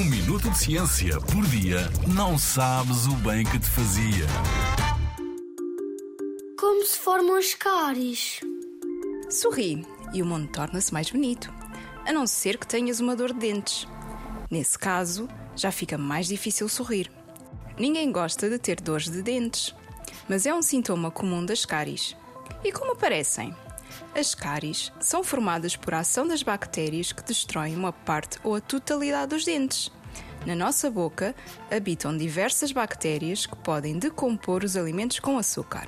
Um minuto de ciência por dia não sabes o bem que te fazia. Como se formam as cáries? Sorri e o mundo torna-se mais bonito, a não ser que tenhas uma dor de dentes. Nesse caso, já fica mais difícil sorrir. Ninguém gosta de ter dores de dentes, mas é um sintoma comum das cáries. E como aparecem? As cáries são formadas por ação das bactérias que destroem uma parte ou a totalidade dos dentes. Na nossa boca habitam diversas bactérias que podem decompor os alimentos com açúcar.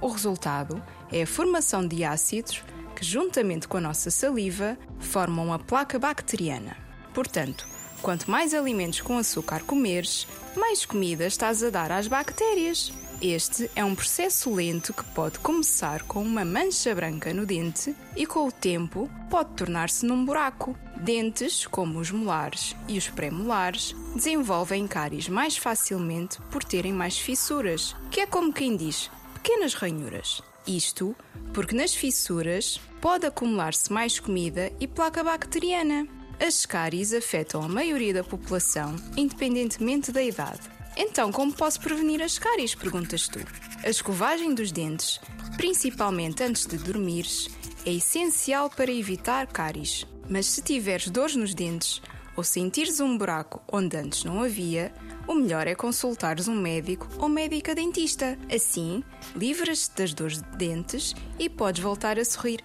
O resultado é a formação de ácidos que, juntamente com a nossa saliva, formam uma placa bacteriana. Portanto, quanto mais alimentos com açúcar comeres, mais comida estás a dar às bactérias. Este é um processo lento que pode começar com uma mancha branca no dente e, com o tempo, pode tornar-se num buraco. Dentes, como os molares e os pré-molares, desenvolvem cáries mais facilmente por terem mais fissuras, que é como quem diz, pequenas ranhuras. Isto porque nas fissuras pode acumular-se mais comida e placa bacteriana. As cáries afetam a maioria da população, independentemente da idade. Então, como posso prevenir as cáries? Perguntas tu. A escovagem dos dentes, principalmente antes de dormires, é essencial para evitar cáries. Mas se tiveres dores nos dentes ou sentires um buraco onde antes não havia, o melhor é consultares um médico ou médica dentista. Assim, livras-te das dores de dentes e podes voltar a sorrir